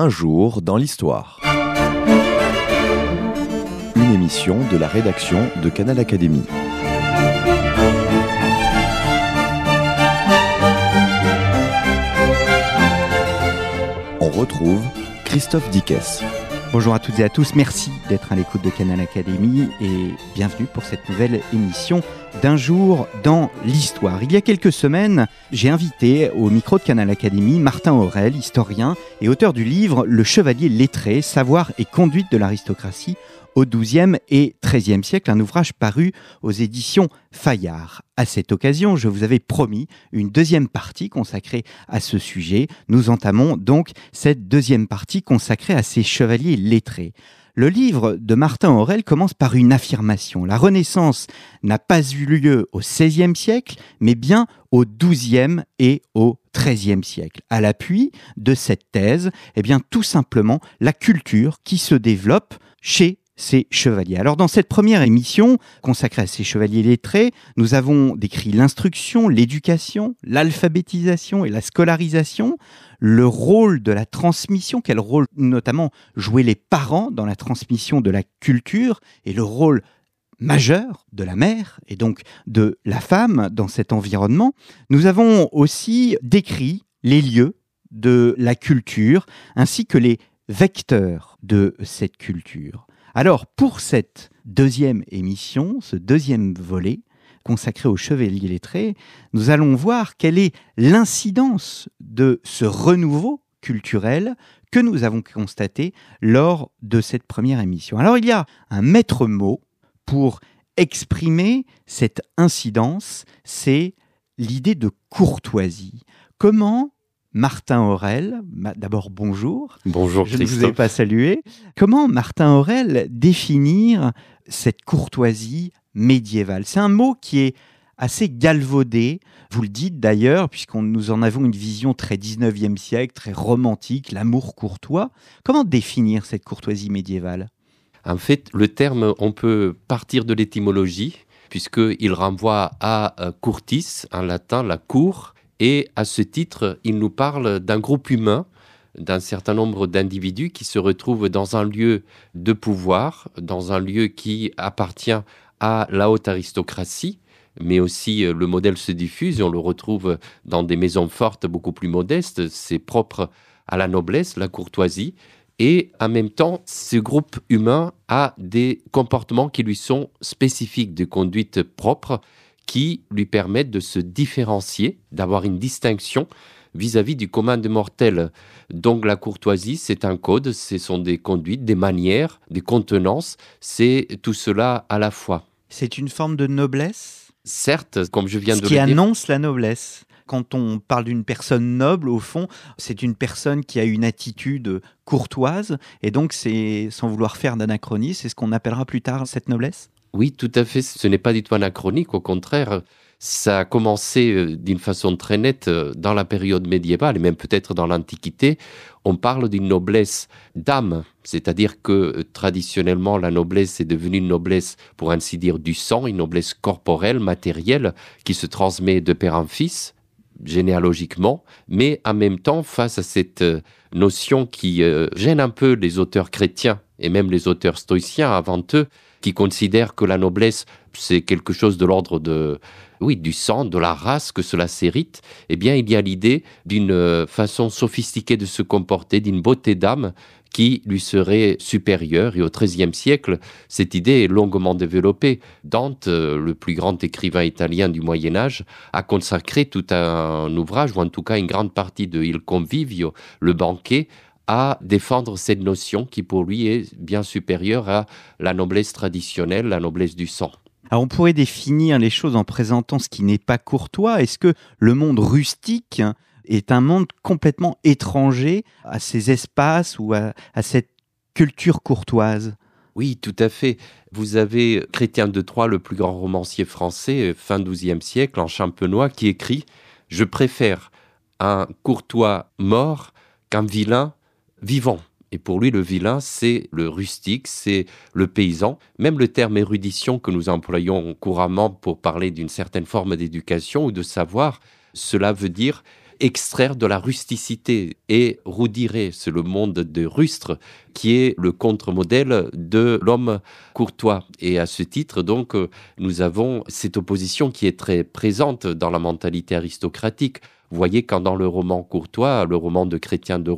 Un jour dans l'histoire. Une émission de la rédaction de Canal Académie. On retrouve Christophe Dickès. Bonjour à toutes et à tous, merci d'être à l'écoute de Canal Académie et bienvenue pour cette nouvelle émission d'un jour dans l'histoire. Il y a quelques semaines, j'ai invité au micro de Canal Académie Martin Aurel, historien et auteur du livre Le Chevalier lettré, savoir et conduite de l'aristocratie au XIIe et XIIIe siècle, un ouvrage paru aux éditions Fayard. À cette occasion, je vous avais promis une deuxième partie consacrée à ce sujet. Nous entamons donc cette deuxième partie consacrée à ces chevaliers lettrés. Le livre de Martin Aurel commence par une affirmation. La Renaissance n'a pas eu lieu au XVIe siècle, mais bien au XIIe et au XIIIe siècle. À l'appui de cette thèse, eh bien, tout simplement, la culture qui se développe chez ces chevaliers. Alors dans cette première émission consacrée à ces chevaliers lettrés, nous avons décrit l'instruction, l'éducation, l'alphabétisation et la scolarisation, le rôle de la transmission, quel rôle notamment jouaient les parents dans la transmission de la culture et le rôle majeur de la mère et donc de la femme dans cet environnement. Nous avons aussi décrit les lieux de la culture ainsi que les vecteurs de cette culture. Alors, pour cette deuxième émission, ce deuxième volet consacré aux chevaliers lettrés, nous allons voir quelle est l'incidence de ce renouveau culturel que nous avons constaté lors de cette première émission. Alors, il y a un maître mot pour exprimer cette incidence, c'est l'idée de courtoisie. Comment Martin Aurel. D'abord, bonjour. Bonjour, Je ne vous ai pas salué. Comment, Martin Aurel, définir cette courtoisie médiévale? C'est un mot qui est assez galvaudé. Vous le dites d'ailleurs, puisqu'on nous en avons une vision très 19e siècle, très romantique, l'amour courtois. Comment définir cette courtoisie médiévale? En fait, le terme, on peut partir de l'étymologie, puisqu'il renvoie à euh, courtis, en latin, la cour, et à ce titre, il nous parle d'un groupe humain, d'un certain nombre d'individus qui se retrouvent dans un lieu de pouvoir, dans un lieu qui appartient à la haute aristocratie, mais aussi euh, le modèle se diffuse et on le retrouve dans des maisons fortes beaucoup plus modestes, c'est propre à la noblesse, la courtoisie, et en même temps, ce groupe humain a des comportements qui lui sont spécifiques, de conduite propre, qui lui permettent de se différencier, d'avoir une distinction vis-à-vis du commun des mortels. Donc la courtoisie, c'est un code, ce sont des conduites, des manières, des contenances, c'est tout cela à la fois. C'est une forme de noblesse? Certes, comme je viens Ce de qui le dire. annonce la noblesse. Quand on parle d'une personne noble, au fond, c'est une personne qui a une attitude courtoise, et donc c'est, sans vouloir faire d'anachronisme, c'est ce qu'on appellera plus tard cette noblesse? Oui, tout à fait. Ce n'est pas du tout anachronique. Au contraire, ça a commencé euh, d'une façon très nette euh, dans la période médiévale et même peut-être dans l'Antiquité. On parle d'une noblesse d'âme, c'est-à-dire que euh, traditionnellement la noblesse est devenue une noblesse, pour ainsi dire, du sang, une noblesse corporelle, matérielle, qui se transmet de père en fils généalogiquement, mais en même temps face à cette notion qui gêne un peu les auteurs chrétiens et même les auteurs stoïciens avant eux, qui considèrent que la noblesse c'est quelque chose de l'ordre de oui du sang, de la race, que cela s'hérite. Eh bien, il y a l'idée d'une euh, façon sophistiquée de se comporter, d'une beauté d'âme qui lui serait supérieure. Et au XIIIe siècle, cette idée est longuement développée. Dante, euh, le plus grand écrivain italien du Moyen Âge, a consacré tout un ouvrage, ou en tout cas une grande partie de Il Convivio, le banquet, à défendre cette notion qui pour lui est bien supérieure à la noblesse traditionnelle, la noblesse du sang. Alors on pourrait définir les choses en présentant ce qui n'est pas courtois. Est-ce que le monde rustique est un monde complètement étranger à ces espaces ou à, à cette culture courtoise? Oui, tout à fait. Vous avez Chrétien de Troyes, le plus grand romancier français, fin XIIe siècle, en champenois, qui écrit Je préfère un courtois mort qu'un vilain vivant. Et pour lui, le vilain, c'est le rustique, c'est le paysan. Même le terme érudition que nous employons couramment pour parler d'une certaine forme d'éducation ou de savoir, cela veut dire extraire de la rusticité. Et Roudiré, c'est le monde de Rustre, qui est le contre-modèle de l'homme courtois. Et à ce titre, donc, nous avons cette opposition qui est très présente dans la mentalité aristocratique. Vous voyez quand dans le roman courtois, le roman de Chrétien de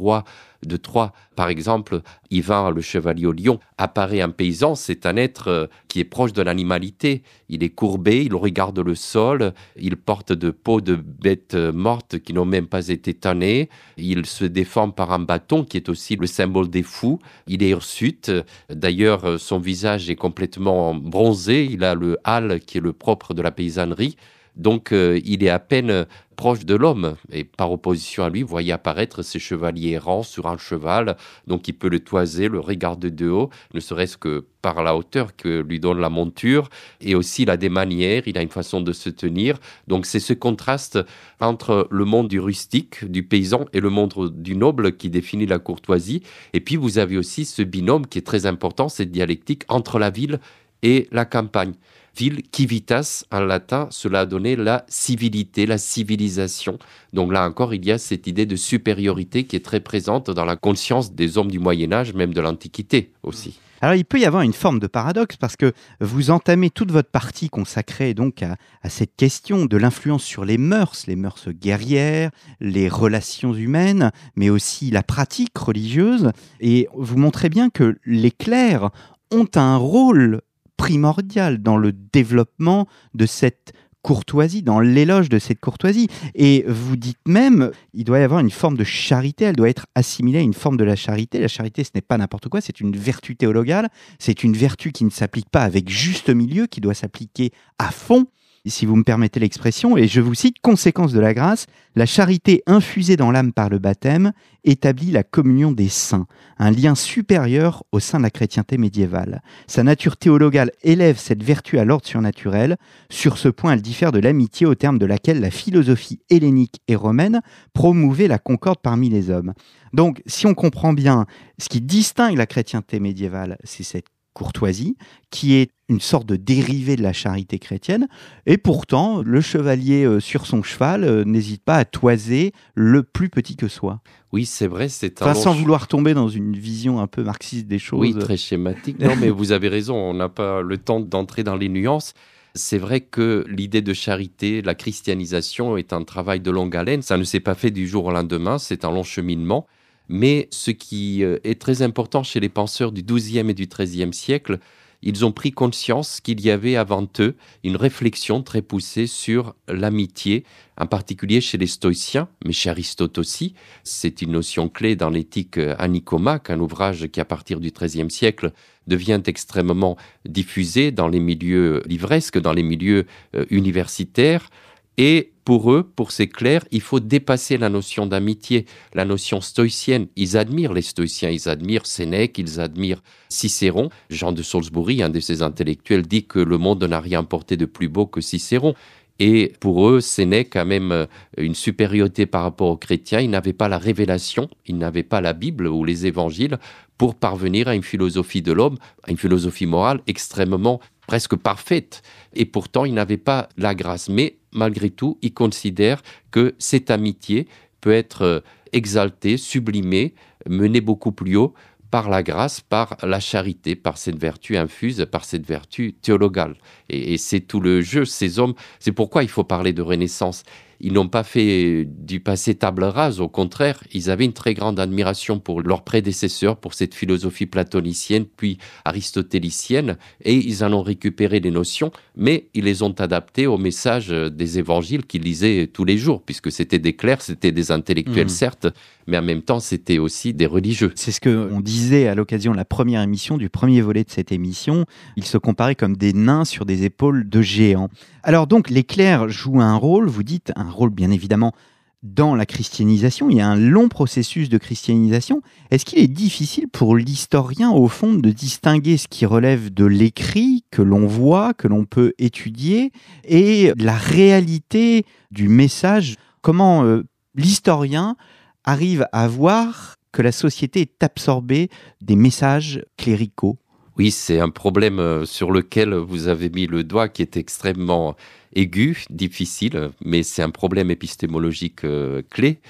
de Troyes, par exemple, Ivan le chevalier au lion, apparaît un paysan, c'est un être euh, qui est proche de l'animalité. Il est courbé, il regarde le sol, il porte de peaux de bêtes mortes qui n'ont même pas été tannées, il se défend par un bâton qui est aussi le symbole des fous, il est hirsute, d'ailleurs son visage est complètement bronzé, il a le hâle qui est le propre de la paysannerie, donc euh, il est à peine proche de l'homme. Et par opposition à lui, vous voyez apparaître ces chevaliers errants sur un cheval, donc il peut le toiser, le regarder de haut, ne serait-ce que par la hauteur que lui donne la monture, et aussi il a des manières, il a une façon de se tenir. Donc c'est ce contraste entre le monde du rustique, du paysan, et le monde du noble qui définit la courtoisie. Et puis vous avez aussi ce binôme qui est très important, cette dialectique entre la ville et la campagne ville, civitas en latin, cela a donné la civilité, la civilisation. Donc là encore, il y a cette idée de supériorité qui est très présente dans la conscience des hommes du Moyen Âge, même de l'Antiquité aussi. Alors il peut y avoir une forme de paradoxe parce que vous entamez toute votre partie consacrée donc à, à cette question de l'influence sur les mœurs, les mœurs guerrières, les relations humaines, mais aussi la pratique religieuse. Et vous montrez bien que les clercs ont un rôle primordial dans le développement de cette courtoisie, dans l'éloge de cette courtoisie. Et vous dites même, il doit y avoir une forme de charité, elle doit être assimilée à une forme de la charité. La charité, ce n'est pas n'importe quoi, c'est une vertu théologale, c'est une vertu qui ne s'applique pas avec juste milieu, qui doit s'appliquer à fond si vous me permettez l'expression, et je vous cite, conséquence de la grâce, la charité infusée dans l'âme par le baptême établit la communion des saints, un lien supérieur au sein de la chrétienté médiévale. Sa nature théologale élève cette vertu à l'ordre surnaturel. Sur ce point, elle diffère de l'amitié au terme de laquelle la philosophie hellénique et romaine promouvait la concorde parmi les hommes. Donc, si on comprend bien, ce qui distingue la chrétienté médiévale, c'est cette courtoisie, qui est une sorte de dérivé de la charité chrétienne. Et pourtant, le chevalier euh, sur son cheval euh, n'hésite pas à toiser le plus petit que soi. Oui, c'est vrai, c'est un. sans vouloir tomber dans une vision un peu marxiste des choses. Oui, très schématique. Non, mais vous avez raison, on n'a pas le temps d'entrer dans les nuances. C'est vrai que l'idée de charité, la christianisation est un travail de longue haleine. Ça ne s'est pas fait du jour au lendemain, c'est un long cheminement. Mais ce qui euh, est très important chez les penseurs du XIIe et du XIIIe siècle, ils ont pris conscience qu'il y avait avant eux une réflexion très poussée sur l'amitié, en particulier chez les stoïciens, mais chez Aristote aussi. C'est une notion clé dans l'éthique anicomaque, un ouvrage qui, à partir du XIIIe siècle, devient extrêmement diffusé dans les milieux livresques, dans les milieux euh, universitaires. Et pour eux, pour ces clercs, il faut dépasser la notion d'amitié, la notion stoïcienne. Ils admirent les stoïciens, ils admirent Sénèque, ils admirent Cicéron. Jean de Salisbury, un de ces intellectuels, dit que le monde n'a rien porté de plus beau que Cicéron. Et pour eux, Sénèque a même euh, une supériorité par rapport aux chrétiens. Ils n'avaient pas la révélation, ils n'avaient pas la Bible ou les évangiles pour parvenir à une philosophie de l'homme, à une philosophie morale extrêmement presque parfaite. Et pourtant, il n'avait pas la grâce. Mais malgré tout, il considère que cette amitié peut être euh, exaltée, sublimée, menée beaucoup plus haut par la grâce, par la charité, par cette vertu infuse, par cette vertu théologale. Et, et c'est tout le jeu. Ces hommes, c'est pourquoi il faut parler de Renaissance ils n'ont pas fait du passé table rase, au contraire, ils avaient une très grande admiration pour leurs prédécesseurs, pour cette philosophie platonicienne, puis aristotélicienne, et ils en ont récupéré des notions, mais ils les ont adaptées au message des évangiles qu'ils lisaient tous les jours, puisque c'était des clercs, c'était des intellectuels, mmh. certes, mais en même temps, c'était aussi des religieux. C'est ce qu'on disait à l'occasion de la première émission, du premier volet de cette émission. Ils se comparaient comme des nains sur des épaules de géants. Alors donc, les clercs jouent un rôle, vous dites, un rôle bien évidemment dans la christianisation. Il y a un long processus de christianisation. Est-ce qu'il est difficile pour l'historien, au fond, de distinguer ce qui relève de l'écrit, que l'on voit, que l'on peut étudier, et la réalité du message? Comment euh, l'historien arrive à voir que la société est absorbée des messages cléricaux? Oui, c'est un problème euh, sur lequel vous avez mis le doigt qui est extrêmement aigu, difficile, mais c'est un problème épistémologique euh, clé.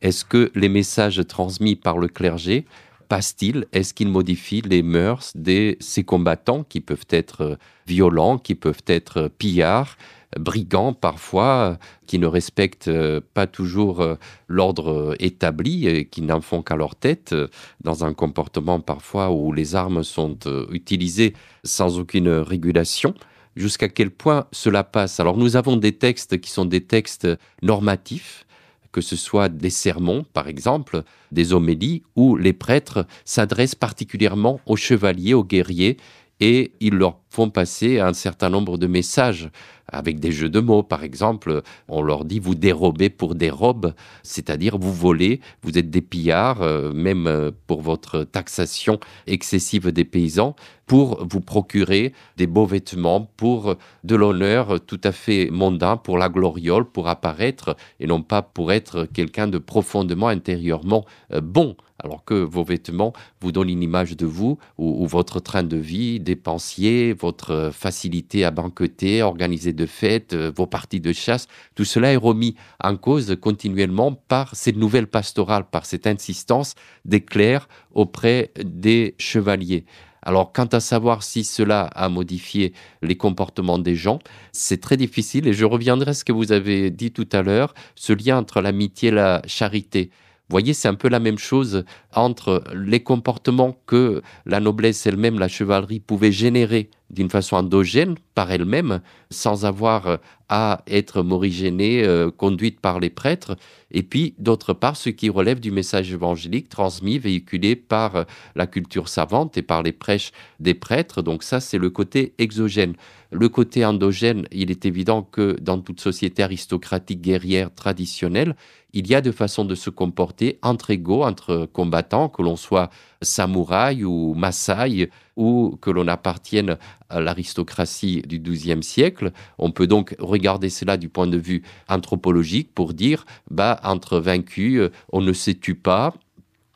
Est-ce que les messages transmis par le clergé passe-t-il Est-ce qu'il modifie les mœurs de ces combattants qui peuvent être euh, violents, qui peuvent être pillards? Brigands parfois, qui ne respectent euh, pas toujours euh, l'ordre établi et qui n'en font qu'à leur tête, dans un comportement parfois où les armes sont utilisées sans aucune régulation jusqu'à quel point cela passe? Alors nous avons des textes qui sont des textes normatifs, que ce soit des sermons, par exemple, des homélies, où les prêtres s'adressent particulièrement aux chevaliers, aux guerriers, et ils leur font passer un certain nombre de messages avec des jeux de mots. Par exemple, on leur dit vous dérobez pour des robes, c'est-à-dire vous volez, vous êtes des pillards, euh, même euh, pour votre taxation excessive des paysans, pour vous procurer des beaux vêtements, pour de l'honneur tout à fait mondain, pour la gloriole, pour apparaître, et non pas pour être quelqu'un de profondément intérieurement euh, bon alors que vos vêtements vous donnent une image de vous ou, votre train de vie dépensier, votre facilité à banqueter, organiser de fêtes, euh, vos parties de chasse, tout cela est remis en cause continuellement par cette nouvelle pastorale, par cette insistance des clercs auprès des chevaliers. Alors, quant à savoir si cela a modifié les comportements des gens, c'est très difficile et je reviendrai à ce que vous avez dit tout à l'heure, ce lien entre l'amitié et la charité voyez, c'est un peu la même chose entre les comportements que la noblesse elle-même, la chevalerie, pouvait générer d'une façon endogène par elle-même, sans avoir à être morigénée, euh, conduite par les prêtres, et puis d'autre part ce qui relève du message évangélique transmis, véhiculé par la culture savante et par les prêches des prêtres. Donc ça, c'est le côté exogène. Le côté endogène, il est évident que dans toute société aristocratique guerrière traditionnelle, il y a de façons de se comporter entre égaux, entre combattants, que l'on soit samouraï ou maasai, ou que l'on appartienne à l'aristocratie du XIIe siècle. On peut donc regarder cela du point de vue anthropologique pour dire, bah, entre vaincus, on ne se tue pas,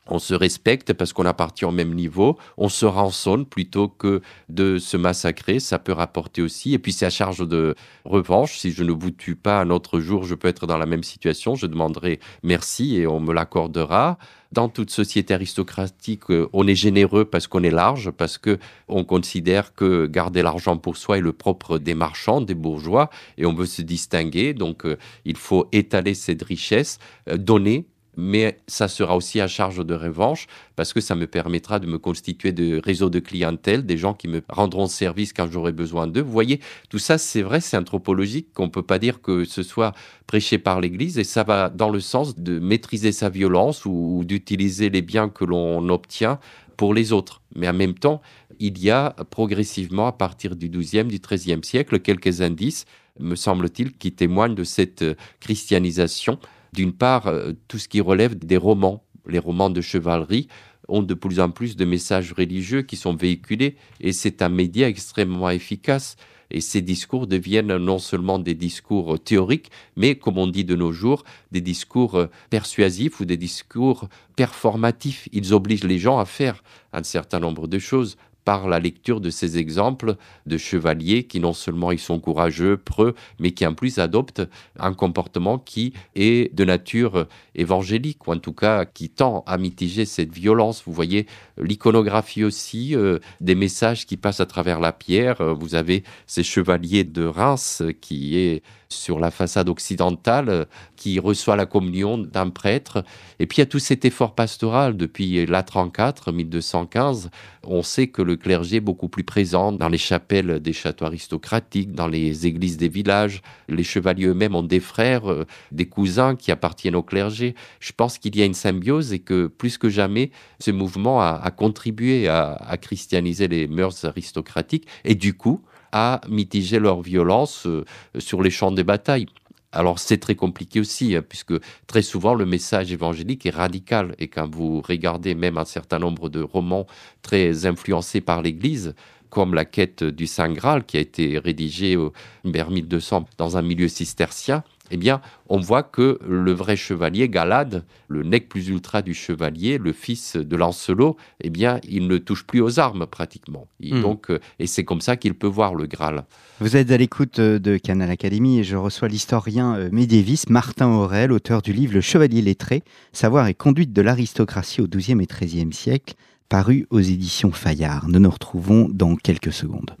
on se respecte parce qu'on appartient au même niveau, on se rançonne plutôt que de se massacrer, ça peut rapporter aussi. Et puis c'est à charge de revanche, si je ne vous tue pas un autre jour, je peux être dans la même situation, je demanderai merci et on me l'accordera. Dans toute société aristocratique, euh, on est généreux parce qu'on est large, parce que on considère que garder l'argent pour soi est le propre des marchands, des bourgeois, et on veut se distinguer. Donc, euh, il faut étaler cette richesse, euh, donner mais ça sera aussi à charge de revanche parce que ça me permettra de me constituer de réseaux de clientèle, des gens qui me rendront service quand j'aurai besoin d'eux. Vous voyez, tout ça, c'est vrai, c'est anthropologique, qu'on ne peut pas dire que ce soit prêché par l'Église et ça va dans le sens de maîtriser sa violence ou, d'utiliser les biens que l'on obtient pour les autres. Mais en même temps, il y a progressivement, à partir du XIIe, du XIIIe siècle, quelques indices, me semble-t-il, qui témoignent de cette christianisation d'une part, euh, tout ce qui relève des romans, les romans de chevalerie ont de plus en plus de messages religieux qui sont véhiculés et c'est un média extrêmement efficace. Et ces discours deviennent non seulement des discours théoriques, mais comme on dit de nos jours, des discours persuasifs ou des discours performatifs. Ils obligent les gens à faire un certain nombre de choses par la lecture de ces exemples de chevaliers qui non seulement ils sont courageux, preux, mais qui en plus adoptent un comportement qui est de nature évangélique, ou en tout cas qui tend à mitiger cette violence. Vous voyez l'iconographie aussi, euh, des messages qui passent à travers la pierre. Euh, vous avez ces chevaliers de Reims qui est sur la façade occidentale, euh, qui reçoit la communion d'un prêtre. Et puis il y a tout cet effort pastoral depuis l'A34, 1215. On sait que le clergé est beaucoup plus présent dans les chapelles des châteaux aristocratiques, dans les églises des villages. Les chevaliers eux-mêmes ont des frères, euh, des cousins qui appartiennent au clergé. Je pense qu'il y a une symbiose et que plus que jamais, ce mouvement a, contribué à, christianiser les mœurs aristocratiques. Et du coup, à mitiger leur violence euh, sur les champs des batailles. Alors c'est très compliqué aussi, hein, puisque très souvent le message évangélique est radical. Et quand vous regardez même un certain nombre de romans très influencés par l'Église, comme la quête du Saint Graal, qui a été rédigée vers 1200 dans un milieu cistercien, eh bien, on voit que le vrai chevalier, Galad, le nec plus ultra du chevalier, le fils de Lancelot, eh bien, il ne touche plus aux armes pratiquement. Hmm. donc, euh, et c'est comme ça qu'il peut voir le Graal. Vous êtes à l'écoute euh, de Canal Académie et je reçois l'historien euh, médiéviste Martin Aurel, auteur du livre Le Chevalier lettré, Savoir et conduite de l'aristocratie au XIIe et XIIIe siècle, paru aux éditions Fayard. Nous nous retrouvons dans quelques secondes.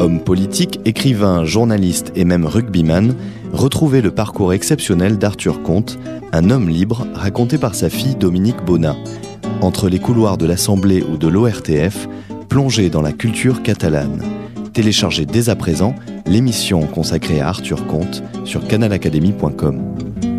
Homme politique, écrivain, journaliste et même rugbyman, retrouvez le parcours exceptionnel d'Arthur Comte, un homme libre raconté par sa fille Dominique Bonnat. Entre les couloirs de l'Assemblée ou de l'ORTF, plongez dans la culture catalane. Téléchargez dès à présent l'émission consacrée à Arthur Comte sur canalacademy.com.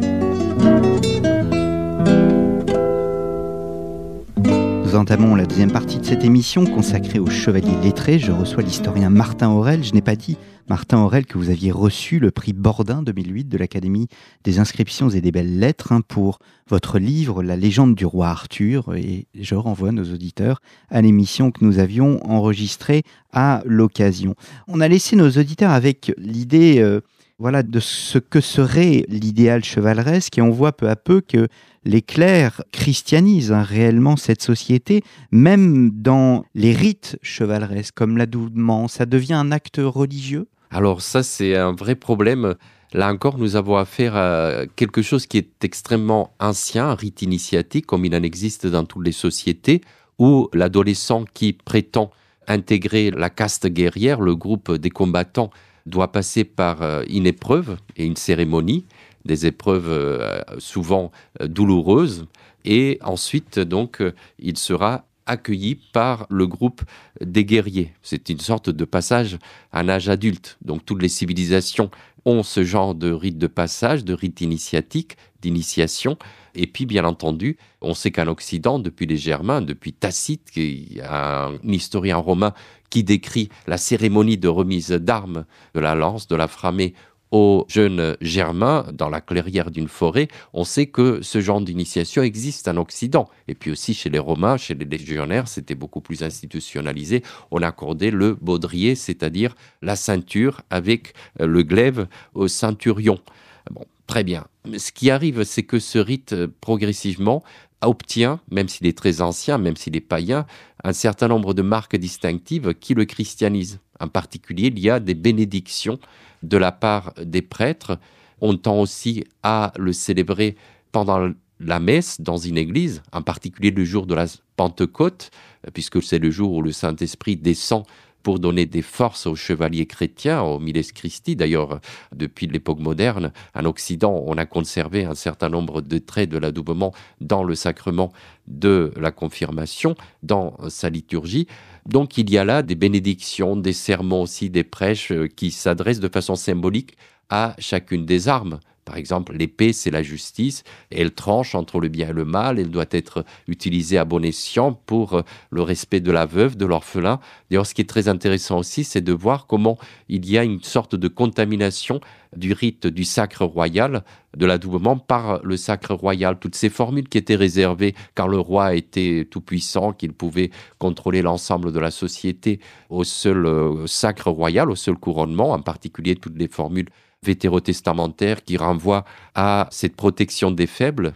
Nous entamons la deuxième partie de cette émission consacrée aux chevaliers lettrés. Je reçois l'historien Martin Aurel. Je n'ai pas dit, Martin Aurel, que vous aviez reçu le prix Bordin 2008 de l'Académie des inscriptions et des belles lettres hein, pour votre livre La légende du roi Arthur. Et je renvoie nos auditeurs à l'émission que nous avions enregistrée à l'occasion. On a laissé nos auditeurs avec l'idée... Voilà, de ce que serait l'idéal chevaleresque, et on voit peu à peu que les clercs christianisent hein, réellement cette société, même dans les rites chevaleresques, comme l'adoubement, ça devient un acte religieux? Alors ça, c'est un vrai problème. Là encore, nous avons affaire à quelque chose qui est extrêmement ancien, un rite initiatique, comme il en existe dans toutes les sociétés, où l'adolescent qui prétend intégrer la caste guerrière, le groupe des combattants, doit passer par euh, une épreuve et une cérémonie, des épreuves euh, souvent euh, douloureuses, et ensuite donc il sera accueilli par le groupe des guerriers. C'est une sorte de passage à un âge adulte. Donc toutes les civilisations ont ce genre de rite de passage, de rite initiatique, d'initiation. Et puis, bien entendu, on sait qu'en Occident, depuis les Germains, depuis Tacite, qui est un historien romain qui décrit la cérémonie de remise d'armes de la lance, de la framée aux jeunes Germains dans la clairière d'une forêt, on sait que ce genre d'initiation existe en Occident. Et puis aussi chez les Romains, chez les légionnaires, c'était beaucoup plus institutionnalisé. On accordait le baudrier, c'est-à-dire la ceinture avec le glaive au ceinturion. Très bien. Ce qui arrive, c'est que ce rite, progressivement, obtient, même s'il est très ancien, même s'il est païen, un certain nombre de marques distinctives qui le christianisent. En particulier, il y a des bénédictions de la part des prêtres. On tend aussi à le célébrer pendant la messe dans une église, en particulier le jour de la Pentecôte, puisque c'est le jour où le Saint-Esprit descend pour donner des forces aux chevaliers chrétiens, au Miles Christi. D'ailleurs, depuis l'époque moderne, en Occident, on a conservé un certain nombre de traits de l'adoubement dans le sacrement de la confirmation, dans sa liturgie. Donc il y a là des bénédictions, des sermons aussi, des prêches euh, qui s'adressent de façon symbolique à chacune des armes. Par exemple, l'épée, c'est la justice, elle tranche entre le bien et le mal, elle doit être utilisée à bon escient pour euh, le respect de la veuve, de l'orphelin. D'ailleurs, ce qui est très intéressant aussi, c'est de voir comment il y a une sorte de contamination du rite du sacre royal, de l'adoubement par le sacre royal. Toutes ces formules qui étaient réservées quand le roi était tout-puissant, qu'il pouvait contrôler l'ensemble de la société au seul euh, sacre royal, au seul couronnement, en particulier toutes les formules vétérotestamentaire qui renvoie à cette protection des faibles,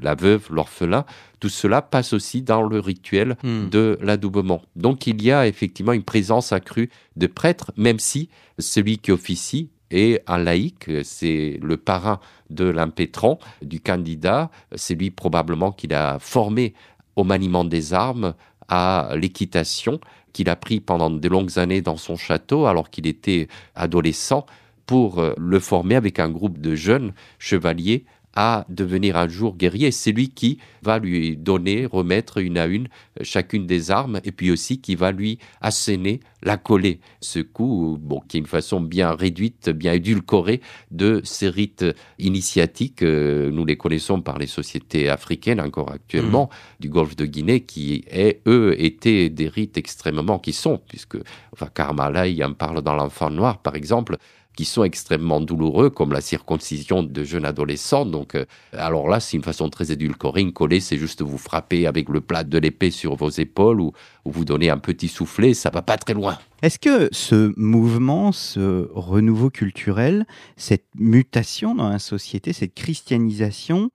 la veuve, l'orphelin, tout cela passe aussi dans le rituel Hmm. de l'adoubement. Donc il y a effectivement une présence accrue de prêtres, même si celui qui officie est un laïc, c'est le parrain de l'impétron, du candidat, c'est lui probablement qu'il a formé au maniement des armes, à l'équitation, qu'il a pris pendant de longues années dans son château alors qu'il était adolescent pour euh, le former avec un groupe de jeunes chevaliers à devenir un jour guerrier. C'est lui qui va lui donner, remettre une à une euh, chacune des armes et puis aussi qui va lui asséner la coller. Ce coup, bon, qui est une façon bien réduite, bien édulcorée de ces rites initiatiques. euh, nous les connaissons par les sociétés africaines encore actuellement, du golfe de Guinée, qui, est, eux, étaient des rites extrêmement, qui sont, puisque, enfin, Karmala, il en parle dans l'enfant noir, par exemple, qui sont extrêmement douloureux, comme la circoncision de jeunes adolescents. Donc, euh, alors là, c'est une façon très édulcorée. Une c'est juste vous frapper avec le plat de l'épée sur vos épaules ou, vous donner un petit soufflet, ça va pas très loin. Est-ce que ce mouvement, ce renouveau culturel, cette mutation dans la société, cette christianisation,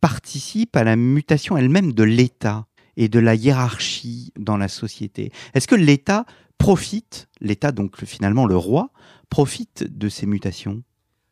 participe à la mutation elle-même de l'État et de la hiérarchie dans la société? Est-ce que l'État profite, l'État donc finalement le roi, profite de ces mutations?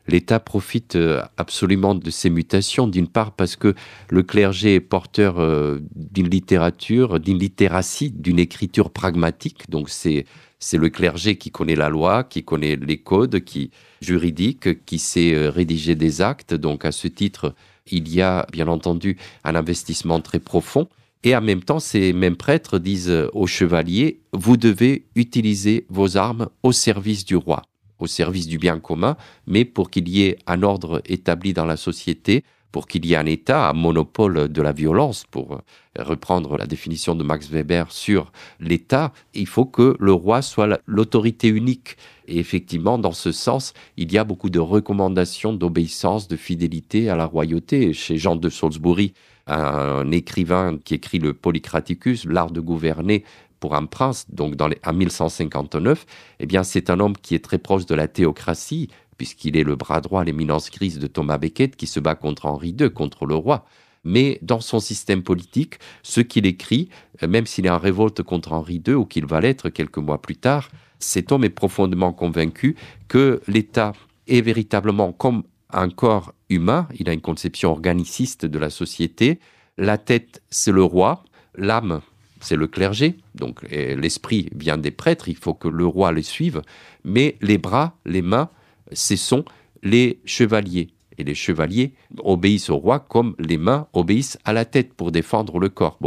L'État profite euh, absolument de ces mutations, d'une part parce que le clergé est porteur euh, d'une littérature, d'une littératie, d'une écriture pragmatique. Donc c'est c'est le clergé qui connaît la loi, qui connaît les codes, qui juridiques, qui sait euh, rédiger des actes. Donc à ce titre, il y a bien entendu un investissement très profond. Et en même temps, ces mêmes prêtres disent aux chevaliers, vous devez utiliser vos armes au service du roi, au service du bien commun, mais pour qu'il y ait un ordre établi dans la société, pour qu'il y ait un État, un monopole de la violence, pour reprendre la définition de Max Weber sur l'État, il faut que le roi soit l'autorité unique. Et effectivement, dans ce sens, il y a beaucoup de recommandations d'obéissance, de fidélité à la royauté. Chez Jean de Salisbury, un écrivain qui écrit le Polycraticus, l'art de gouverner pour un prince, donc dans en 1159, eh bien c'est un homme qui est très proche de la théocratie, puisqu'il est le bras droit, l'éminence grise de Thomas Becket, qui se bat contre Henri II, contre le roi. Mais dans son système politique, ce qu'il écrit, euh, même s'il est en révolte contre Henri II, ou qu'il va l'être quelques mois plus tard, cet homme est profondément convaincu que l'État est véritablement comme un corps humain, il a une conception organiciste de la société. La tête, c'est le roi, l'âme, c'est le clergé, donc l'esprit vient des prêtres, il faut que le roi les suive, mais les bras, les mains, ce sont les chevaliers. Et les chevaliers obéissent au roi comme les mains obéissent à la tête pour défendre le corps.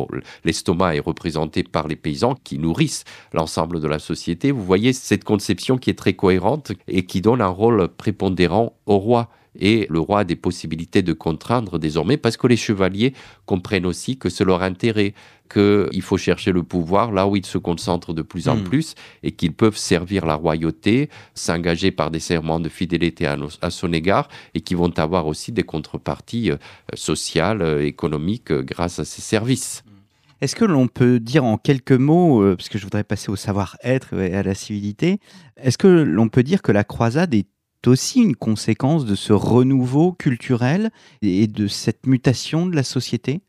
L'estomac est représenté par les paysans qui nourrissent l'ensemble de la société. Vous voyez cette conception qui est très cohérente et qui donne un rôle prépondérant au roi et le roi a des possibilités de contraindre désormais parce que les chevaliers comprennent aussi que c'est leur intérêt, qu'il faut chercher le pouvoir là où ils se concentrent de plus en hmm. plus et qu'ils peuvent servir la royauté, s'engager par des serments de fidélité à, son égard et qui vont avoir aussi des contreparties euh, sociales, euh, économiques euh, grâce à ces services. Est-ce que l'on peut dire en quelques mots, parce que je voudrais passer au savoir-être et à la civilité, est-ce que l'on peut dire que la croisade est aussi une conséquence de ce renouveau culturel et de cette mutation de la société?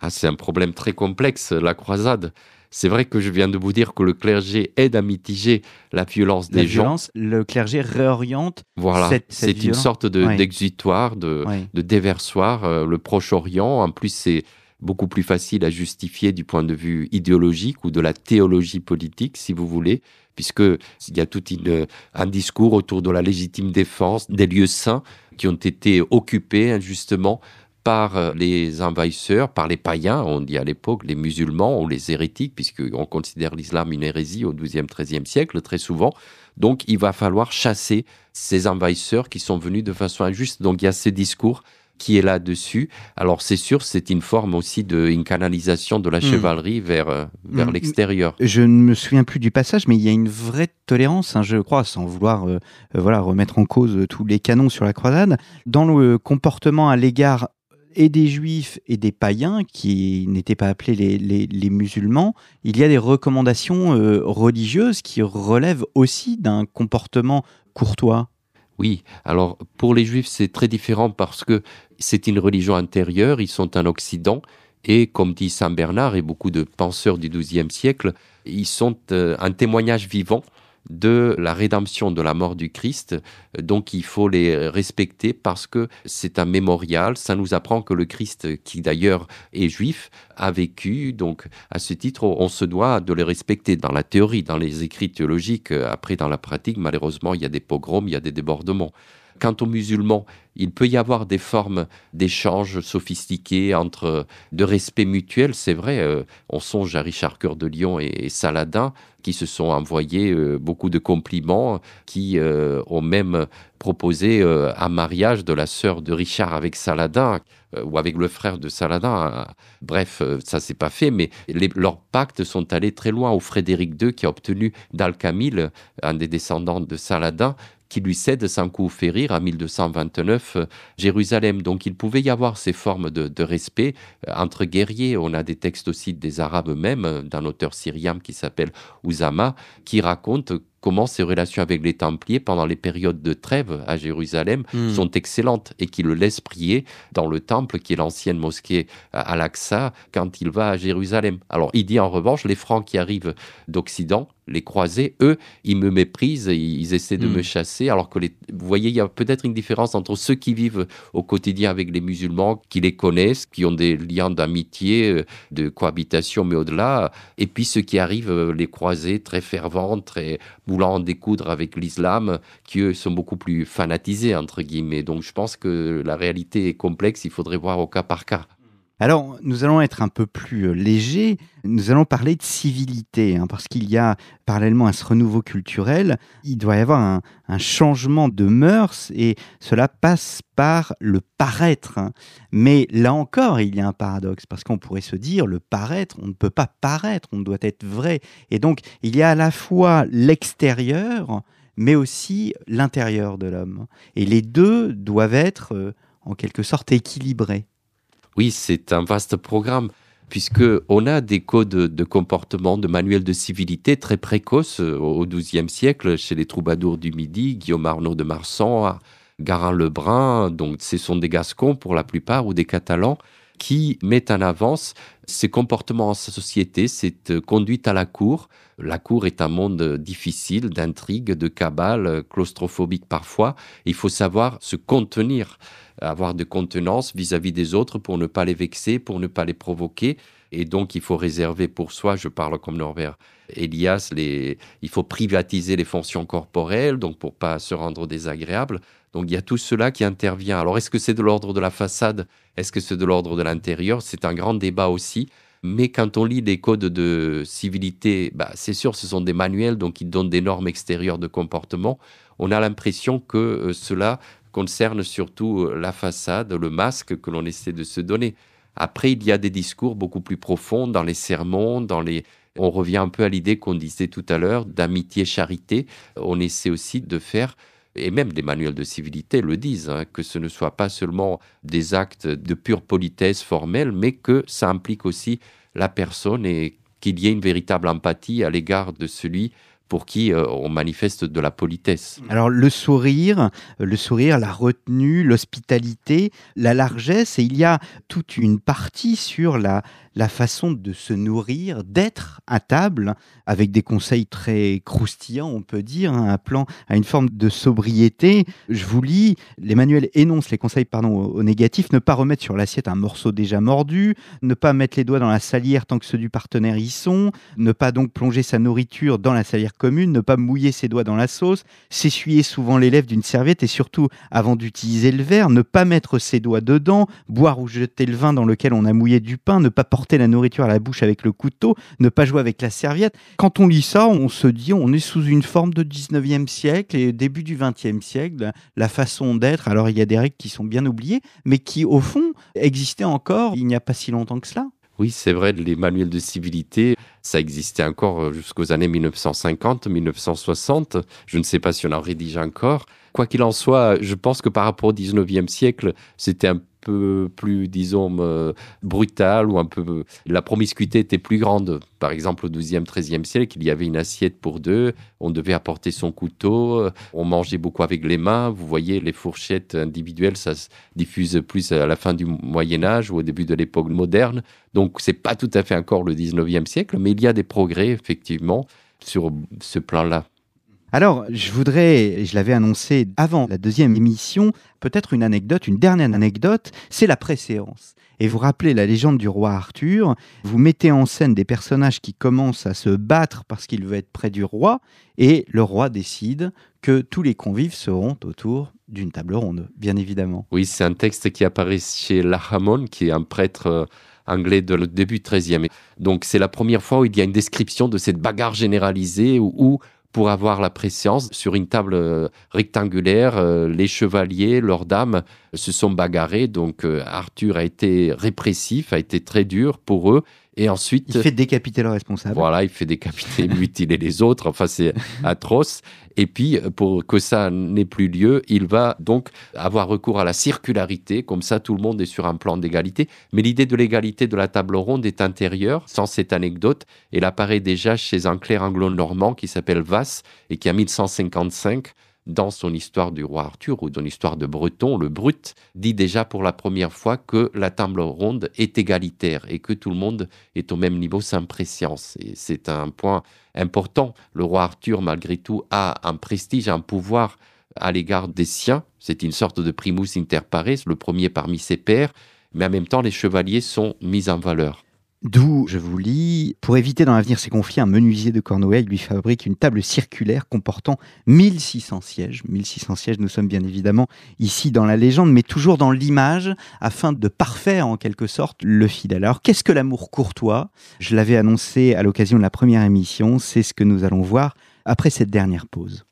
Ah, C'est un problème très complexe, la croisade. C'est vrai que je viens de vous dire que le clergé aide à mitiger la violence des gens. Le clergé réoriente. Voilà, c'est une sorte d'exutoire, de, de, déversoir. Euh, le Proche-Orient, en plus, c'est beaucoup plus facile à justifier du point de vue idéologique ou de la théologie politique, si vous voulez, puisqu'il y a tout un discours autour de la légitime défense des lieux saints qui ont été occupés injustement par euh, les envahisseurs, par les païens, on dit à l'époque les musulmans ou les hérétiques, puisqu'on considère l'islam une hérésie au XIIe, XIIIe siècle très souvent. Donc il va falloir chasser ces envahisseurs qui sont venus de façon injuste. Donc il y a ce discours qui est là-dessus. Alors c'est sûr, c'est une forme aussi de une canalisation de la hmm. chevalerie vers, euh, vers hmm. l'extérieur. Je ne me souviens plus du passage, mais il y a une vraie tolérance, hein, je crois, sans vouloir euh, euh, voilà remettre en cause tous les canons sur la croisade, dans le comportement à l'égard et des juifs et des païens qui n'étaient pas appelés les, les, les, musulmans, il y a des recommandations religieuses qui relèvent aussi d'un comportement courtois. Oui, alors pour les juifs c'est très différent parce que c'est une religion intérieure, ils sont en Occident, et comme dit Saint Bernard et beaucoup de penseurs du XIIe siècle, ils sont euh, un témoignage vivant de la rédemption de la mort du Christ. Donc il faut les respecter parce que c'est un mémorial. Ça nous apprend que le Christ, qui d'ailleurs est juif, a vécu. Donc à ce titre, on se doit de les respecter dans la théorie, dans les écrits théologiques. Après, dans la pratique, malheureusement, il y a des pogroms, il y a des débordements. Quant aux musulmans, il peut y avoir des formes d'échanges sophistiqués entre de respect mutuel, c'est vrai. Euh, on songe à Richard Cœur de Lion et, Saladin qui se sont envoyés euh, beaucoup de compliments, qui euh, ont même proposé un mariage de la sœur de Richard avec Saladin ou avec le frère de Saladin. Bref, ça s'est pas fait, mais leurs pactes sont allés très loin. Au Frédéric II qui a obtenu d'Al-Kamil, un des descendants de Saladin, qui lui cède sans coup férir à 1229 euh, Jérusalem. Donc il pouvait y avoir ces formes de, respect euh, entre guerriers. On a des textes aussi des Arabes eux-mêmes, d'un auteur syrien qui s'appelle Ouzama, qui raconte comment ses relations avec les Templiers pendant les périodes de trêve à Jérusalem hmm. sont excellentes et qu'il le laisse prier dans le temple qui est l'ancienne mosquée à Al-Aqsa quand il va à Jérusalem. Alors il dit en revanche, les Francs qui arrivent d'Occident, les croisés, eux, ils me méprisent, ils essaient de me hmm. chasser, alors que les... vous voyez, il y a peut-être une différence entre ceux qui vivent au quotidien avec les musulmans, qui les connaissent, qui ont des liens d'amitié, euh, de cohabitation, mais au-delà, et puis ceux qui arrivent, euh, les croisés, très fervents, très voulant découdre avec l'islam, qui eux sont beaucoup plus fanatisés, entre guillemets. Donc je pense que la réalité est complexe, il faudrait voir au cas par cas. Alors, nous allons être un peu plus euh, légers. Nous allons parler de civilité, hein, parce qu'il y a, parallèlement à ce renouveau culturel, il doit y avoir un, changement de mœurs, et cela passe par le paraître. Hein. Mais là encore, il y a un paradoxe, parce qu'on pourrait se dire, le paraître, on ne peut pas paraître, on doit être vrai. Et donc, il y a à la fois l'extérieur, mais aussi l'intérieur de l'homme. Et les deux doivent être, euh, en quelque sorte, équilibrés. Oui, c'est un vaste programme puisque on a des codes de comportement, de manuels de civilité très précoces euh, au XIIe siècle chez les troubadours du Midi, Guillaume Arnaud de Marsan, Garin Lebrun, donc ce sont des Gascons pour la plupart ou des Catalans qui mettent en avance ces comportements en société, cette conduite à la cour. La cour est un monde difficile, d'intrigues, de cabale, claustrophobique parfois. Il faut savoir se contenir avoir de contenance vis-à-vis des autres pour ne pas les vexer, pour ne pas les provoquer. Et donc, il faut réserver pour soi, je parle comme Norbert Elias, il faut privatiser les fonctions corporelles, donc pour pas se rendre désagréable. Donc, il y a tout cela qui intervient. Alors, est-ce que c'est de l'ordre de la façade? Est-ce que c'est de l'ordre de l'intérieur? C'est un grand débat aussi. Mais quand on lit les codes de civilité, bah, c'est sûr, ce sont des manuels, donc ils donnent des normes extérieures de comportement. On a l'impression que euh, cela concerne surtout euh, la façade, le masque que l'on essaie de se donner. Après, il y a des discours beaucoup plus profonds dans les sermons, dans les... On revient un peu à l'idée qu'on disait tout à l'heure d'amitié-charité. On essaie aussi de faire, et même les manuels de civilité le disent, hein, que ce ne soit pas seulement des actes de pure politesse formelle, mais que ça implique aussi la personne et qu'il y ait une véritable empathie à l'égard de celui pour qui euh, on manifeste de la politesse. Alors le sourire, le sourire, la retenue, l'hospitalité, la largesse, et il y a toute une partie sur la, la façon de se nourrir, d'être à table, avec des conseils très croustillants, on peut dire, hein, appelant à une forme de sobriété. Je vous lis, l'Emmanuel énonce les conseils pardon, au, négatif, ne pas remettre sur l'assiette un morceau déjà mordu, ne pas mettre les doigts dans la salière tant que ceux du partenaire y sont, ne pas donc plonger sa nourriture dans la salière commune, ne pas mouiller ses doigts dans la sauce, s'essuyer souvent les lèvres d'une serviette et surtout, avant d'utiliser le verre, ne pas mettre ses doigts dedans, boire ou jeter le vin dans lequel on a mouillé du pain, ne pas porter la nourriture à la bouche avec le couteau, ne pas jouer avec la serviette. Quand on lit ça, on se dit on est sous une forme de 19e siècle et début du 20e siècle, la façon d'être. Alors il y a des règles qui sont bien oubliées, mais qui au fond existaient encore il n'y a pas si longtemps que cela. Oui, c'est vrai, les manuels de civilité, ça existait encore jusqu'aux années 1950, 1960. Je ne sais pas si on en rédige encore. Quoi qu'il en soit, je pense que par rapport au 19e siècle, c'était un peu plus, disons, euh, brutal ou un peu. La promiscuité était plus grande. Par exemple, au XIIe, XIIIe siècle, il y avait une assiette pour deux, on devait apporter son couteau, on mangeait beaucoup avec les mains. Vous voyez, les fourchettes individuelles, ça se diffuse plus à la fin du Moyen-Âge ou au début de l'époque moderne. Donc, c'est pas tout à fait encore le XIXe siècle, mais il y a des progrès, effectivement, sur ce plan-là. Alors, je voudrais, je l'avais annoncé avant la deuxième émission, peut-être une anecdote, une dernière anecdote, c'est la préséance. Et vous rappelez la légende du roi Arthur, vous mettez en scène des personnages qui commencent à se battre parce qu'il veut être près du roi, et le roi décide que tous les convives seront autour d'une table ronde, bien évidemment. Oui, c'est un texte qui apparaît chez Lahamon, qui est un prêtre euh, anglais de le début 13e. Donc c'est la première fois où il y a une description de cette bagarre généralisée où pour avoir la préséance sur une table euh, rectangulaire, euh, les chevaliers, leurs dames se sont bagarrés. Donc euh, Arthur a été répressif, a été très dur pour eux. Et ensuite. Il fait décapiter le responsable. Voilà, il fait décapiter, mutiler les autres. Enfin, c'est atroce. Et puis, pour que ça n'ait plus lieu, il va donc avoir recours à la circularité. Comme ça, tout le monde est sur un plan d'égalité. Mais l'idée de l'égalité de la table ronde est intérieure, sans cette anecdote. Elle apparaît déjà chez un clerc anglo-normand qui s'appelle Vass et qui, en 1155, dans son histoire du roi Arthur ou dans l'histoire de Breton, le Brut dit déjà pour la première fois que la table ronde est égalitaire et que tout le monde est au même niveau sans préscience. Et c'est un point important. Le roi Arthur, malgré tout, a un prestige, un pouvoir à l'égard des siens. C'est une sorte de primus inter pares, le premier parmi ses pairs, mais en même temps, les chevaliers sont mis en valeur. D'où, je vous lis, pour éviter dans l'avenir ces conflits, un menuisier de Cornouailles lui fabrique une table circulaire comportant 1600 sièges. 1600 sièges, nous sommes bien évidemment ici dans la légende, mais toujours dans l'image, afin de parfaire en quelque sorte le fidèle. Alors, qu'est-ce que l'amour courtois? Je l'avais annoncé à l'occasion de la première émission, c'est ce que nous allons voir après cette dernière pause.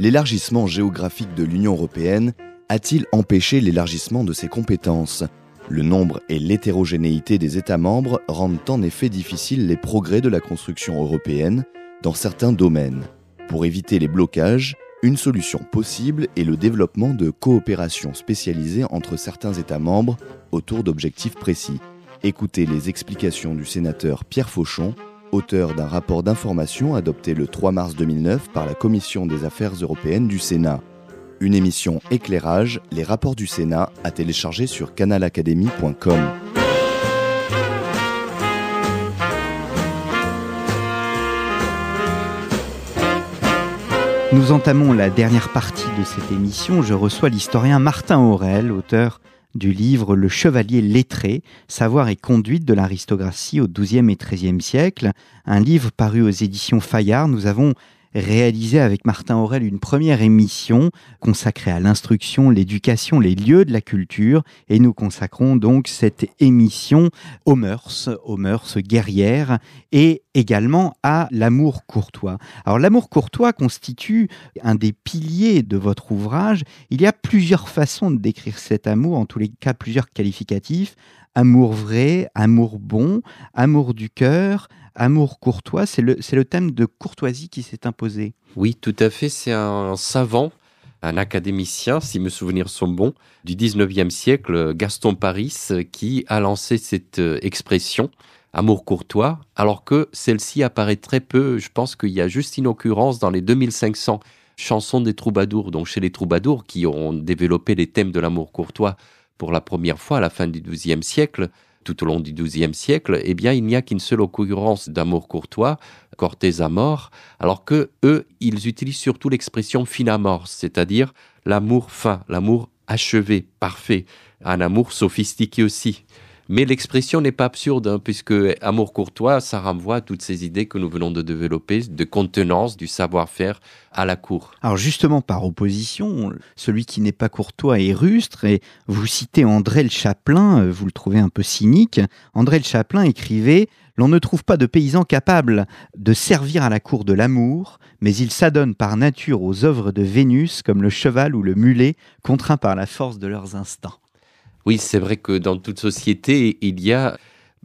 L'élargissement géographique de l'Union européenne a-t-il empêché l'élargissement de ses compétences? Le nombre et l'hétérogénéité des États membres rendent en effet difficiles les progrès de la construction européenne dans certains domaines. Pour éviter les blocages, une solution possible est le développement de coopérations spécialisées entre certains États membres autour d'objectifs précis. Écoutez les explications du sénateur Pierre Fauchon, auteur d'un rapport d'information adopté le 3 mars 2009 par la Commission des Affaires européennes du Sénat. Une émission éclairage, les rapports du Sénat, à télécharger sur canalacademy.com. Nous entamons la dernière partie de cette émission. Je reçois l'historien Martin Aurel, auteur du livre Le Chevalier lettré, savoir et conduite de l'aristocratie au XIIe et XIIIe siècle, un livre paru aux éditions Fayard. Nous avons réalisé avec Martin Aurel une première émission consacrée à l'instruction, l'éducation, les lieux de la culture. Et nous consacrons donc cette émission aux mœurs, aux mœurs guerrières et également à l'amour courtois. Alors l'amour courtois constitue un des piliers de votre ouvrage. Il y a plusieurs façons de décrire cet amour, en tous les cas plusieurs qualificatifs. Amour vrai, amour bon, amour du cœur, amour courtois, c'est le, le thème de courtoisie qui s'est imposé. Oui, tout à fait. C'est un savant, un académicien, si mes souvenirs sont bons, du 19e siècle, Gaston Paris, qui a lancé cette euh, expression amour courtois, alors que celle-ci apparaît très peu. Je pense qu'il y a juste une occurrence dans les 2500 chansons des troubadours, donc chez les troubadours qui ont développé les thèmes de l'amour courtois pour la première fois à la fin du XIIe siècle tout au long du XIIe siècle, eh bien, il n'y a qu'une seule occurrence d'amour courtois, Cortés à mort, alors que eux, ils utilisent surtout l'expression finamors, c'est-à-dire l'amour fin, l'amour achevé, parfait, un amour sophistiqué aussi. Mais l'expression n'est pas absurde, hein, puisque amour courtois, ça renvoie à toutes ces idées que nous venons de développer, de contenance, du savoir-faire à la cour. Alors justement, par opposition, celui qui n'est pas courtois est rustre, et vous citez André le Chaplin, euh, vous le trouvez un peu cynique. André le Chaplin écrivait L'on ne trouve pas de paysan capable de servir à la cour de l'amour, mais il s'adonne par nature aux œuvres de Vénus comme le cheval ou le mulet, contraints par la force de leurs instincts. Oui, c'est vrai que dans toute société, il y a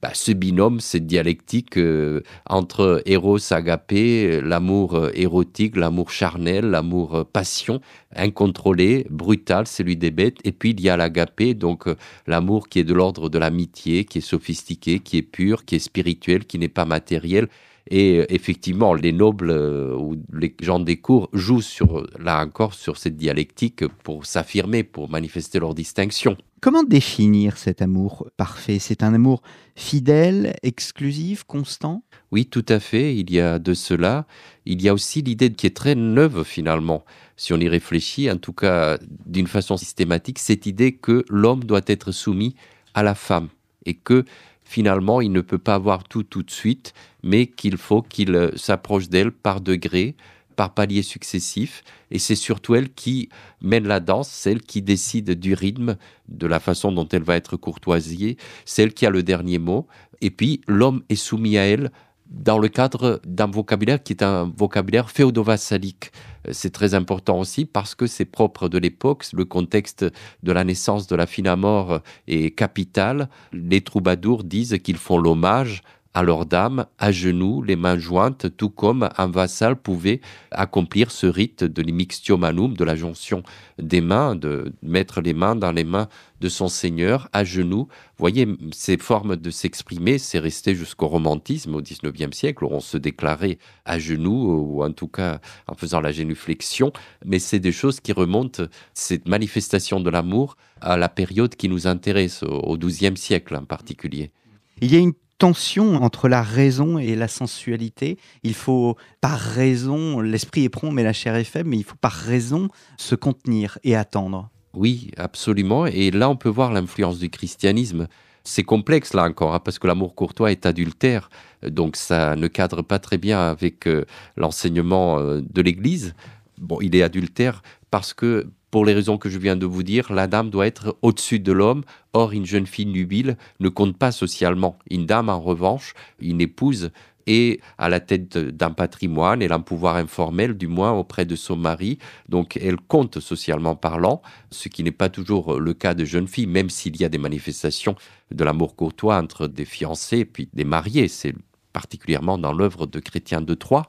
bah, ce binôme, cette dialectique euh, entre héros agapé, l'amour euh, érotique, l'amour charnel, l'amour euh, passion, incontrôlé, brutal, celui des bêtes. Et puis il y a l'agapé, donc l'amour qui est de l'ordre de l'amitié, qui est sophistiqué, qui est pur, qui est spirituel, qui n'est pas matériel. Et effectivement, les nobles ou les gens des cours jouent sur, là encore sur cette dialectique pour s'affirmer, pour manifester leur distinction. Comment définir cet amour parfait? C'est un amour fidèle, exclusif, constant? Oui, tout à fait. Il y a de cela. Il y a aussi l'idée qui est très neuve finalement, si on y réfléchit, en tout cas d'une façon systématique, cette idée que l'homme doit être soumis à la femme et que finalement il ne peut pas avoir tout tout de suite, mais qu'il faut qu'il s'approche d'elle par degrés, par paliers successifs, et c'est surtout elle qui mène la danse, celle qui décide du rythme, de la façon dont elle va être courtoisiée, celle qui a le dernier mot, et puis l'homme est soumis à elle dans le cadre d'un vocabulaire qui est un vocabulaire féodo-vassalique. Euh, c'est très important aussi parce que c'est propre de l'époque, le contexte de la naissance de la fine à est capital. Les troubadours disent qu'ils font l'hommage à leur dame, à genoux, les mains jointes, tout comme un vassal pouvait accomplir ce rite de l'imixtiomanum, de la jonction des mains, de mettre les mains dans les mains de son seigneur, à genoux. Voyez, ces formes de s'exprimer, c'est resté jusqu'au romantisme, au XIXe siècle, où on se déclarait à genoux, ou en tout cas en faisant la génuflexion, mais c'est des choses qui remontent, cette manifestation de l'amour, à la période qui nous intéresse, au XIIe siècle en particulier. Il y a une tension entre la raison et la sensualité. Il faut, par raison, l'esprit est prompt, mais la chair est faible, mais il faut par raison se contenir et attendre. Oui, absolument. Et là, on peut voir l'influence du christianisme. C'est complexe là encore, hein, parce que l'amour courtois est adultère, donc ça ne cadre pas très bien avec euh, l'enseignement euh, de l'Église. Bon, il est adultère parce que pour les raisons que je viens de vous dire, la dame doit être au-dessus de l'homme. Or, une jeune fille nubile ne compte pas socialement. Une dame, en revanche, une épouse, est à la tête d'un patrimoine, elle a un pouvoir informel, du moins auprès de son mari, donc elle compte socialement parlant, ce qui n'est pas toujours le cas de jeunes filles, même s'il y a des manifestations de l'amour courtois entre des fiancés et puis des mariés, c'est particulièrement dans l'œuvre de Chrétien de Troyes.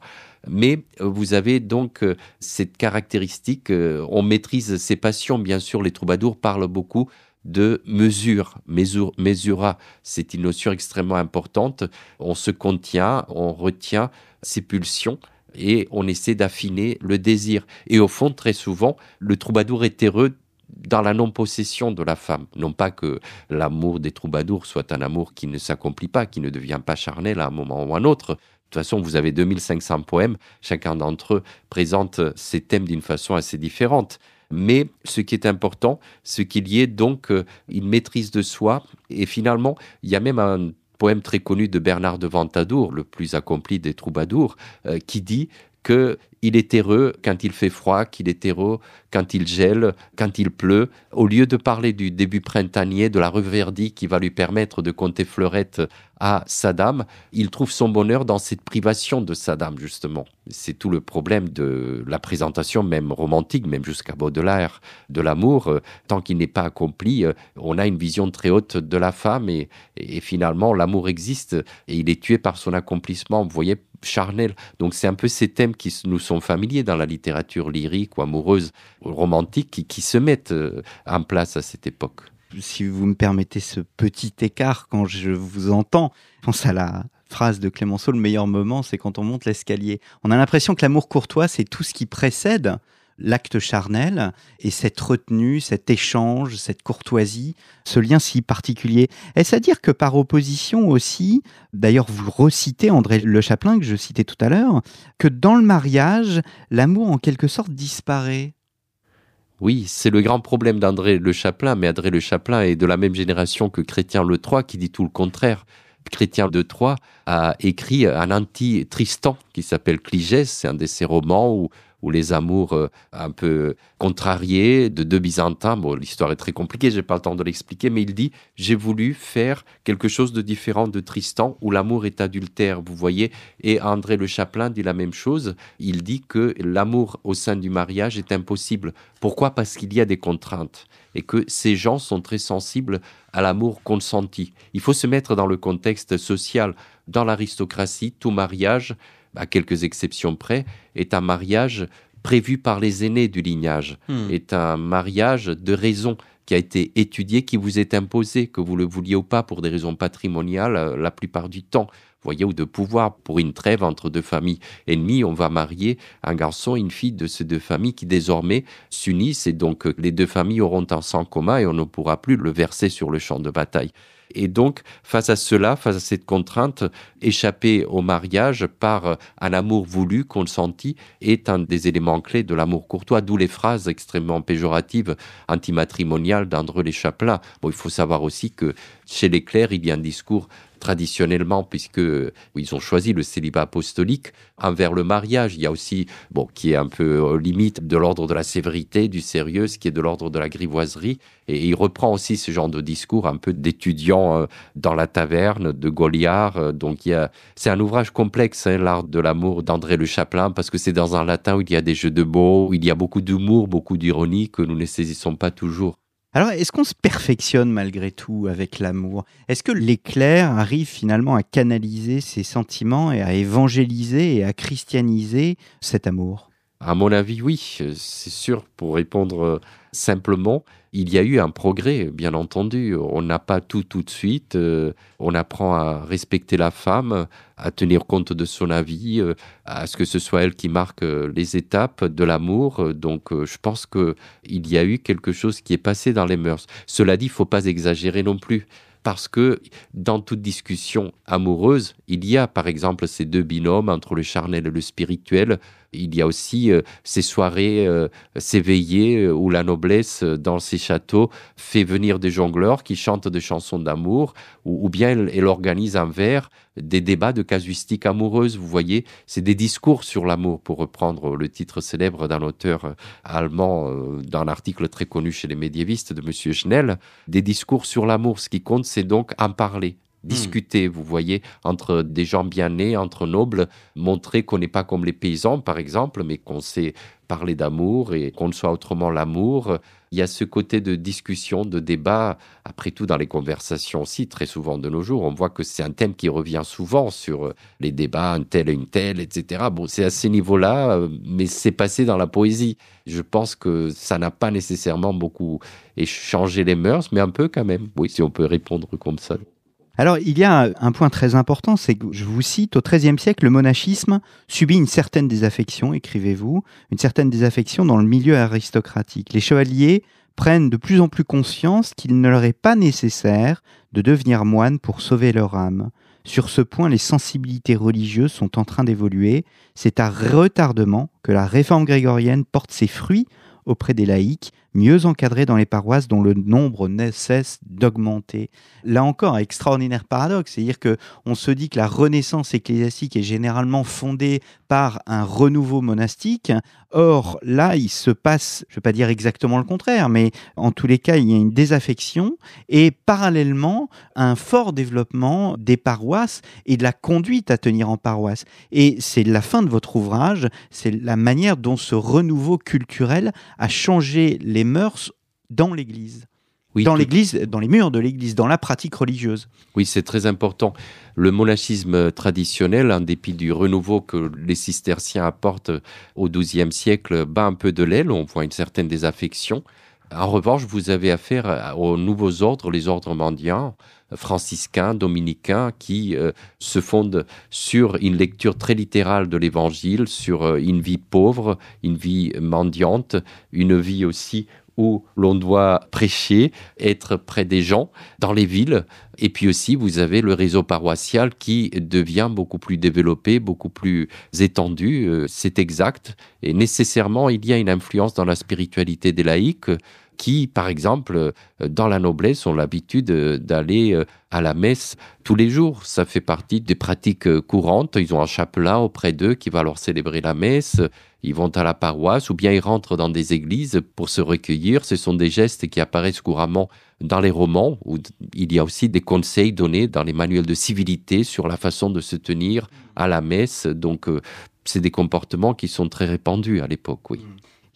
Mais euh, vous avez donc euh, cette caractéristique, euh, on maîtrise ses passions, bien sûr, les troubadours parlent beaucoup de mesure, mesura, c'est une notion extrêmement importante. On se contient, on retient ses pulsions et on essaie d'affiner le désir. Et au fond, très souvent, le troubadour est heureux dans la non-possession de la femme. Non pas que l'amour des troubadours soit un amour qui ne s'accomplit pas, qui ne devient pas charnel à un moment ou à un autre, toute façon, vous avez 2500 poèmes, chacun d'entre eux présente ses thèmes d'une façon assez différente. Mais ce qui est important, c'est qu'il y ait donc euh, une maîtrise de soi. Et finalement, il y a même un poème très connu de Bernard de Ventadour, le plus accompli des troubadours, euh, qui dit qu'il est heureux quand il fait froid, qu'il est heureux quand il gèle, quand il pleut, au lieu de parler du début printanier, de la reverdie qui va lui permettre de compter fleurettes à Saddam, il trouve son bonheur dans cette privation de Saddam, justement. C'est tout le problème de la présentation, même romantique, même jusqu'à Baudelaire, de l'amour. Tant qu'il n'est pas accompli, on a une vision très haute de la femme et, et finalement, l'amour existe et il est tué par son accomplissement. Vous voyez, charnel. Donc c'est un peu ces thèmes qui nous sont familiers dans la littérature lyrique ou amoureuse, ou romantique, qui, se mettent euh, en place à cette époque. Si vous me permettez ce petit écart quand je vous entends, je pense à la phrase de Clémenceau, le meilleur moment, c'est quand on monte l'escalier. On a l'impression que l'amour courtois, c'est tout ce qui précède l'acte charnel et cette retenue, cet échange, cette courtoisie, ce lien si particulier. Est-ce à dire que par opposition aussi, d'ailleurs vous recitez André Le Chaplin que je citais tout à l'heure, que dans le mariage, l'amour en quelque sorte disparaît? Oui, c'est le grand problème d'André Le Chaplin, mais André Le Chaplin est de la même génération que Chrétien Le Troyes qui dit tout le contraire. Chrétien de Troyes a écrit un anti-Tristan qui s'appelle Cligès, c'est un de ses romans où ou les amours euh, un peu contrariés de deux Byzantins. Bon, l'histoire est très compliquée, j'ai pas le temps de l'expliquer, mais il dit j'ai voulu faire quelque chose de différent de Tristan, où l'amour est adultère, vous voyez. Et André Le Chaplin dit la même chose. Il dit que l'amour au sein du mariage est impossible. Pourquoi? Parce qu'il y a des contraintes et que ces gens sont très sensibles à l'amour consenti. Il faut se mettre dans le contexte social. Dans l'aristocratie, tout mariage à quelques exceptions près, est un mariage prévu par les aînés du lignage, hmm. est un mariage de raison qui a été étudié, qui vous est imposé, que vous le vouliez ou pas, pour des raisons patrimoniales euh, la plupart du temps, voyez, ou de pouvoir, pour une trêve entre deux familles ennemies, on va marier un garçon et une fille de ces deux familles qui désormais s'unissent et donc les deux familles auront un sang commun et on ne pourra plus le verser sur le champ de bataille. Et donc, face à cela, face à cette contrainte, échapper au mariage par un amour voulu, consenti, est un des éléments clés de l'amour courtois, d'où les phrases extrêmement péjoratives, antimatrimoniales d'André Les Chaplin. Bon, il faut savoir aussi que chez les clercs, il y a un discours traditionnellement, puisque ils ont choisi le célibat apostolique, envers le mariage. Il y a aussi, bon, qui est un peu limite de l'ordre de la sévérité, du sérieux, ce qui est de l'ordre de la grivoiserie. Et il reprend aussi ce genre de discours un peu d'étudiant euh, dans la taverne, de Goliard. Euh, donc il y a, c'est un ouvrage complexe, hein, l'art de l'amour d'André Le Chaplin, parce que c'est dans un latin où il y a des jeux de mots, où il y a beaucoup d'humour, beaucoup d'ironie que nous ne saisissons pas toujours. Alors, est-ce qu'on se perfectionne malgré tout avec l'amour? Est-ce que l'éclair arrive finalement à canaliser ses sentiments et à évangéliser et à christianiser cet amour? À mon avis, oui. C'est sûr, pour répondre euh, simplement, il y a eu un progrès, bien entendu. On n'a pas tout tout de suite. Euh, on apprend à respecter la femme, à tenir compte de son avis, euh, à ce que ce soit elle qui marque euh, les étapes de l'amour. Donc, je pense que il y a eu quelque chose qui est passé dans les mœurs. Cela dit, il faut pas exagérer non plus parce que dans toute discussion amoureuse, il y a par exemple ces deux binômes entre le charnel et le spirituel. Il y a aussi euh, ces soirées, euh, ces veillées euh, où la noblesse, dans ces châteaux, fait venir des jongleurs qui chantent des chansons d'amour, ou, bien elle, organise un verre des débats de casuistique amoureuse. Vous voyez, c'est des discours sur l'amour, pour reprendre le titre célèbre d'un auteur allemand d'un article très connu chez les médiévistes de M. Schnell. Des discours sur l'amour. Ce qui compte, c'est donc en parler, Hmm. discuter, vous voyez, entre des gens bien nés, entre nobles, montrer qu'on n'est pas comme les paysans, par exemple, mais qu'on sait parler d'amour et qu'on ne soit autrement l'amour. Il y a ce côté de discussion, de débat, après tout dans les conversations aussi, très souvent de nos jours, on voit que c'est un thème qui revient souvent sur les débats, un tel et une telle, etc. Bon, c'est à ces niveaux-là, mais c'est passé dans la poésie. Je pense que ça n'a pas nécessairement beaucoup changé les mœurs, mais un peu quand même, oui, si on peut répondre comme ça. Alors, il y a un point très important, c'est que je vous cite, au XIIIe siècle, le monachisme subit une certaine désaffection, écrivez-vous, une certaine désaffection dans le milieu aristocratique. Les chevaliers prennent de plus en plus conscience qu'il ne leur est pas nécessaire de devenir moines pour sauver leur âme. Sur ce point, les sensibilités religieuses sont en train d'évoluer. C'est à retardement que la réforme grégorienne porte ses fruits auprès des laïcs, mieux encadrés dans les paroisses dont le nombre ne cesse d'augmenter. Là encore, extraordinaire paradoxe, c'est-à-dire que on se dit que la renaissance ecclésiastique est généralement fondée par un renouveau monastique. Or, là, il se passe, je ne vais pas dire exactement le contraire, mais en tous les cas, il y a une désaffection et parallèlement un fort développement des paroisses et de la conduite à tenir en paroisse. Et c'est la fin de votre ouvrage, c'est la manière dont ce renouveau culturel a changé les mœurs dans l'Église. Dans l'Église, dans les murs de l'Église, dans la pratique religieuse. Oui, c'est très important. Le monachisme traditionnel, en dépit du renouveau que les cisterciens apportent au XIIe siècle, bat un peu de l'aile. On voit une certaine désaffection. En revanche, vous avez affaire aux nouveaux ordres, les ordres mendiants, franciscains, dominicains, qui euh, se fondent sur une lecture très littérale de l'Évangile, sur euh, une vie pauvre, une vie mendiante, une vie aussi où l'on doit prêcher, être près des gens, dans les villes. Et puis aussi, vous avez le réseau paroissial qui devient beaucoup plus développé, beaucoup plus étendu. Euh, c'est exact. Et nécessairement, il y a une influence dans la spiritualité des laïcs qui, par exemple, euh, dans la noblesse, ont l'habitude euh, d'aller euh, à la messe tous les jours. Ça fait partie des pratiques courantes. Ils ont un chapelain auprès d'eux qui va leur célébrer la messe. Ils vont à la paroisse ou bien ils rentrent dans des églises pour se recueillir. Ce sont des gestes qui apparaissent couramment dans les romans où il y a aussi des conseils donnés dans les manuels de civilité sur la façon de se tenir à la messe. Donc, c'est des comportements qui sont très répandus à l'époque, oui.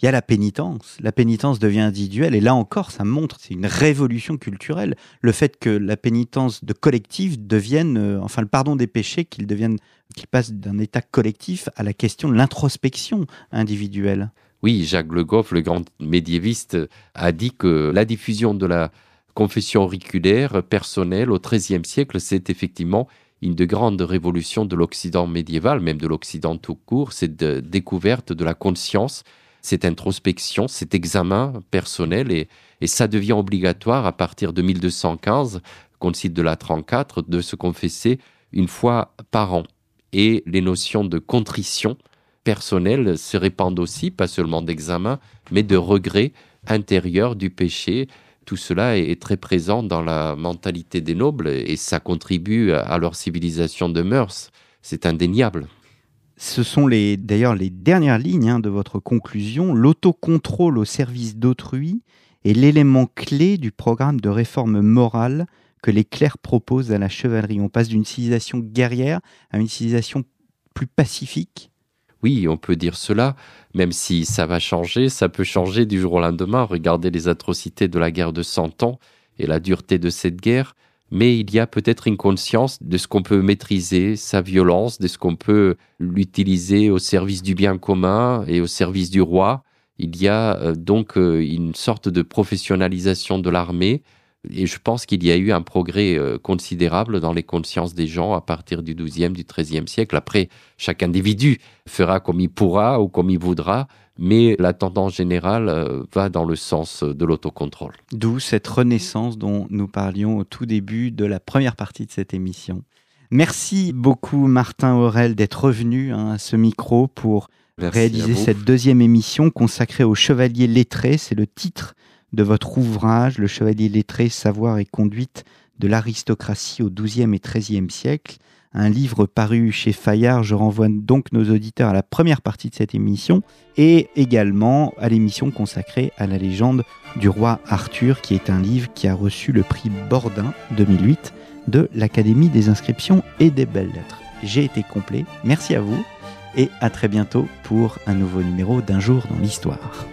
Il y a la pénitence. La pénitence devient individuelle et là encore, ça montre, c'est une révolution culturelle, le fait que la pénitence de collectif devienne, euh, enfin le pardon des péchés, qu'il passe d'un état collectif à la question de l'introspection individuelle. Oui, Jacques Le Goff, le grand médiéviste, a dit que la diffusion de la confession auriculaire personnelle au XIIIe siècle, c'est effectivement une de grandes révolutions de l'Occident médiéval, même de l'Occident tout court, c'est de découverte de la conscience cette introspection, cet examen personnel, et, ça devient obligatoire à partir de 1215, concile de la 34, de se confesser une fois par an. Et les notions de contrition personnelle se répandent aussi, pas seulement d'examen, mais de regret intérieur du péché, tout cela est, très présent dans la mentalité des nobles et ça contribue à leur civilisation de mœurs. C'est indéniable. Ce sont d'ailleurs les dernières lignes hein, de votre conclusion. L'autocontrôle au service d'autrui est l'élément clé du programme de réforme morale que les clercs proposent à la chevalerie. On passe d'une civilisation guerrière à une civilisation plus pacifique. Oui, on peut dire cela, même si ça va changer, ça peut changer du jour au lendemain. Regardez les atrocités de la guerre de Cent Ans et la dureté de cette guerre mais il y a peut-être une conscience de ce qu'on peut maîtriser, sa violence, de ce qu'on peut l'utiliser au service du bien commun et au service du roi. Il y a euh, donc euh, une sorte de professionnalisation de l'armée et je pense qu'il y a eu un progrès euh, considérable dans les consciences des gens à partir du XIIe, du XIIIe siècle. Après, chaque individu fera comme il pourra ou comme il voudra, mais la tendance générale euh, va dans le sens de l'autocontrôle. D'où cette renaissance dont nous parlions au tout début de la première partie de cette émission. Merci beaucoup Martin Aurel d'être revenu hein, à ce micro pour réaliser cette deuxième émission consacrée aux chevaliers lettrés. C'est le titre de votre ouvrage, Le Chevalier lettré, savoir et conduite de l'aristocratie au XIIe et XIIIe siècle, un livre paru chez Fayard. Je renvoie donc nos auditeurs à la première partie de cette émission et également à l'émission consacrée à la légende du roi Arthur, qui est un livre qui a reçu le prix Bordin 2008 de l'Académie des inscriptions et des belles lettres. J'ai été complet, merci à vous et à très bientôt pour un nouveau numéro d'un jour dans l'histoire.